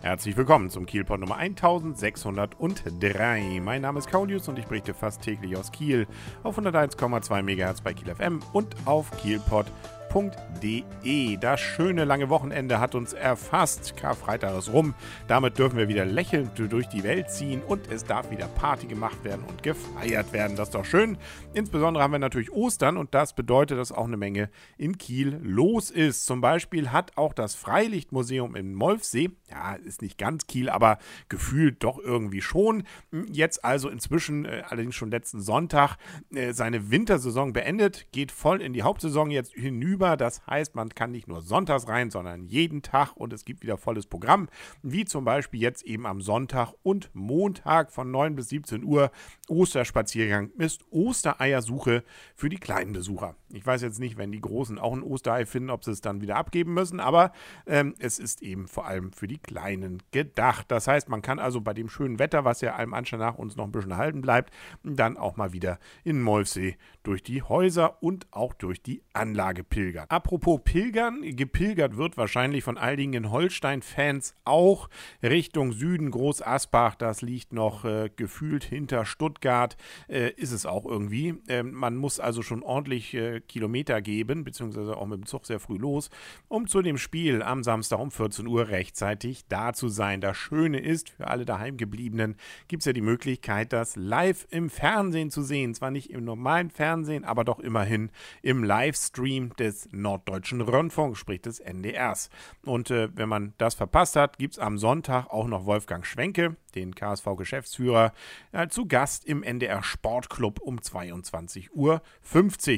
Herzlich willkommen zum Kielpot Nummer 1603. Mein Name ist Kaulius und ich berichte fast täglich aus Kiel auf 101,2 MHz bei Kiel FM und auf kielpot.de www.karfreitag.de. Das schöne lange Wochenende hat uns erfasst. Karfreitag ist rum. Damit dürfen wir wieder lächelnd durch die Welt ziehen und es darf wieder Party gemacht werden und gefeiert werden. Das ist doch schön. Insbesondere haben wir natürlich Ostern und das bedeutet, dass auch eine Menge in Kiel los ist. Zum Beispiel hat auch das Freilichtmuseum in Molfsee, ja, ist nicht ganz Kiel, aber gefühlt doch irgendwie schon, jetzt also inzwischen, äh, allerdings schon letzten Sonntag, äh, seine Wintersaison beendet, geht voll in die Hauptsaison jetzt hinüber über. Das heißt, man kann nicht nur sonntags rein, sondern jeden Tag und es gibt wieder volles Programm, wie zum Beispiel jetzt eben am Sonntag und Montag von 9 bis 17 Uhr Osterspaziergang ist Ostereiersuche für die kleinen Besucher. Ich weiß jetzt nicht, wenn die Großen auch ein Osterei finden, ob sie es dann wieder abgeben müssen, aber ähm, es ist eben vor allem für die Kleinen gedacht. Das heißt, man kann also bei dem schönen Wetter, was ja allem Anschein nach uns noch ein bisschen erhalten bleibt, dann auch mal wieder in Molfsee durch die Häuser und auch durch die Anlage pilgern. Apropos Pilgern, gepilgert wird wahrscheinlich von einigen Holstein-Fans auch Richtung Süden, Groß Asbach, das liegt noch äh, gefühlt hinter Stuttgart, äh, ist es auch irgendwie. Ähm, man muss also schon ordentlich äh, Kilometer geben, beziehungsweise auch mit dem Zug sehr früh los, um zu dem Spiel am Samstag um 14 Uhr rechtzeitig da zu sein. Das Schöne ist, für alle daheimgebliebenen gibt es ja die Möglichkeit, das live im Fernsehen zu sehen. Zwar nicht im normalen Fernsehen, aber doch immerhin im Livestream des Norddeutschen Rundfunks, sprich des NDRs. Und äh, wenn man das verpasst hat, gibt es am Sonntag auch noch Wolfgang Schwenke, den KSV-Geschäftsführer, äh, zu Gast im NDR Sportclub um 22.50 Uhr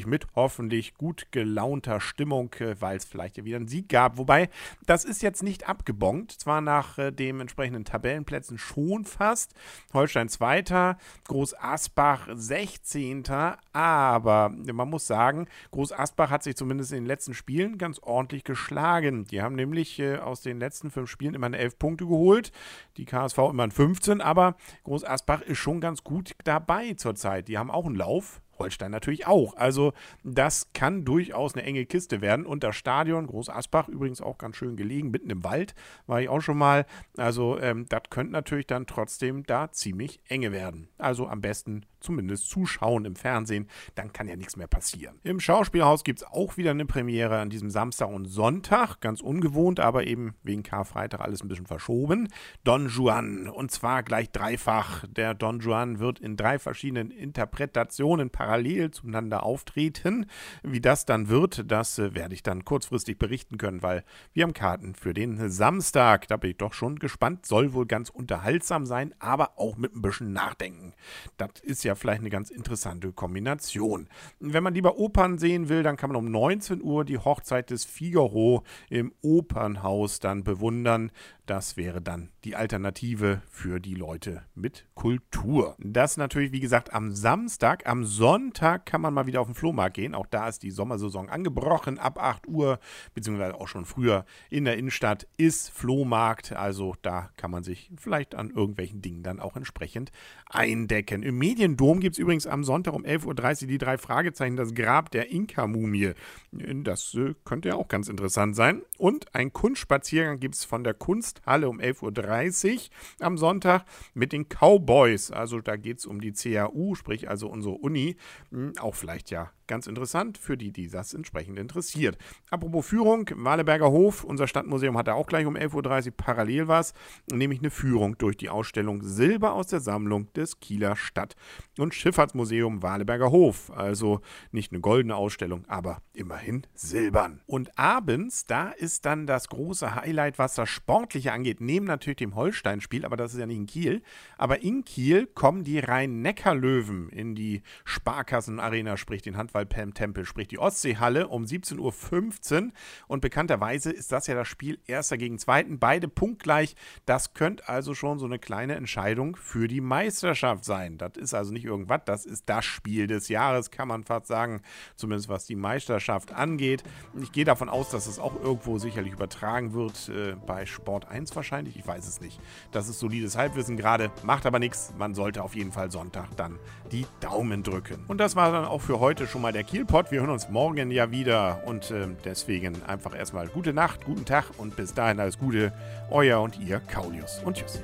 mit hoffentlich gut gelaunter Stimmung, äh, weil es vielleicht wieder einen Sieg gab. Wobei, das ist jetzt nicht abgebongt, zwar nach äh, den entsprechenden Tabellenplätzen schon fast. Holstein 2., Groß Asbach 16., aber aber man muss sagen, Groß Asbach hat sich zumindest in den letzten Spielen ganz ordentlich geschlagen. Die haben nämlich äh, aus den letzten fünf Spielen immer 11 Punkte geholt, die KSV immer 15, aber Groß Asbach ist schon ganz gut dabei zurzeit. Die haben auch einen Lauf, Holstein natürlich auch. Also das kann durchaus eine enge Kiste werden. Und das Stadion, Groß Asbach, übrigens auch ganz schön gelegen, mitten im Wald, war ich auch schon mal. Also ähm, das könnte natürlich dann trotzdem da ziemlich enge werden. Also am besten zumindest zuschauen im Fernsehen, dann kann ja nichts mehr passieren. Im Schauspielhaus gibt es auch wieder eine Premiere an diesem Samstag und Sonntag. Ganz ungewohnt, aber eben wegen Karfreitag alles ein bisschen verschoben. Don Juan. Und zwar gleich dreifach. Der Don Juan wird in drei verschiedenen Interpretationen parallel parallel zueinander auftreten. Wie das dann wird, das äh, werde ich dann kurzfristig berichten können, weil wir haben Karten für den Samstag. Da bin ich doch schon gespannt. Soll wohl ganz unterhaltsam sein, aber auch mit ein bisschen Nachdenken. Das ist ja vielleicht eine ganz interessante Kombination. Wenn man lieber Opern sehen will, dann kann man um 19 Uhr die Hochzeit des Figaro im Opernhaus dann bewundern. Das wäre dann die Alternative für die Leute mit Kultur. Das natürlich, wie gesagt, am Samstag. Am Sonntag kann man mal wieder auf den Flohmarkt gehen. Auch da ist die Sommersaison angebrochen. Ab 8 Uhr, beziehungsweise auch schon früher in der Innenstadt ist Flohmarkt. Also da kann man sich vielleicht an irgendwelchen Dingen dann auch entsprechend eindecken. Im Mediendom gibt es übrigens am Sonntag um 11.30 Uhr die drei Fragezeichen, das Grab der Inka-Mumie. Das äh, könnte ja auch ganz interessant sein. Und ein Kunstspaziergang gibt es von der Kunst Halle um 11.30 Uhr am Sonntag mit den Cowboys. Also da geht es um die CAU, sprich also unsere Uni. Hm, auch vielleicht ja Ganz interessant für die, die das entsprechend interessiert. Apropos Führung, Waleberger Hof, unser Stadtmuseum hat da auch gleich um 11.30 Uhr parallel was, nämlich eine Führung durch die Ausstellung Silber aus der Sammlung des Kieler Stadt- und Schifffahrtsmuseum Waleberger Hof. Also nicht eine goldene Ausstellung, aber immerhin silbern. Und abends, da ist dann das große Highlight, was das Sportliche angeht, neben natürlich dem Holstein-Spiel, aber das ist ja nicht in Kiel. Aber in Kiel kommen die Rhein-Neckar-Löwen in die Sparkassen-Arena, sprich den Handball Tempel, sprich die Ostseehalle um 17.15 Uhr. Und bekannterweise ist das ja das Spiel Erster gegen Zweiten, beide punktgleich. Das könnte also schon so eine kleine Entscheidung für die Meisterschaft sein. Das ist also nicht irgendwas, das ist das Spiel des Jahres, kann man fast sagen, zumindest was die Meisterschaft angeht. Ich gehe davon aus, dass es auch irgendwo sicherlich übertragen wird, äh, bei Sport 1 wahrscheinlich, ich weiß es nicht. Das ist solides Halbwissen gerade, macht aber nichts. Man sollte auf jeden Fall Sonntag dann die Daumen drücken. Und das war dann auch für heute schon mal der Kielpot. Wir hören uns morgen ja wieder und äh, deswegen einfach erstmal gute Nacht, guten Tag und bis dahin alles Gute. Euer und ihr Kaulius und tschüss.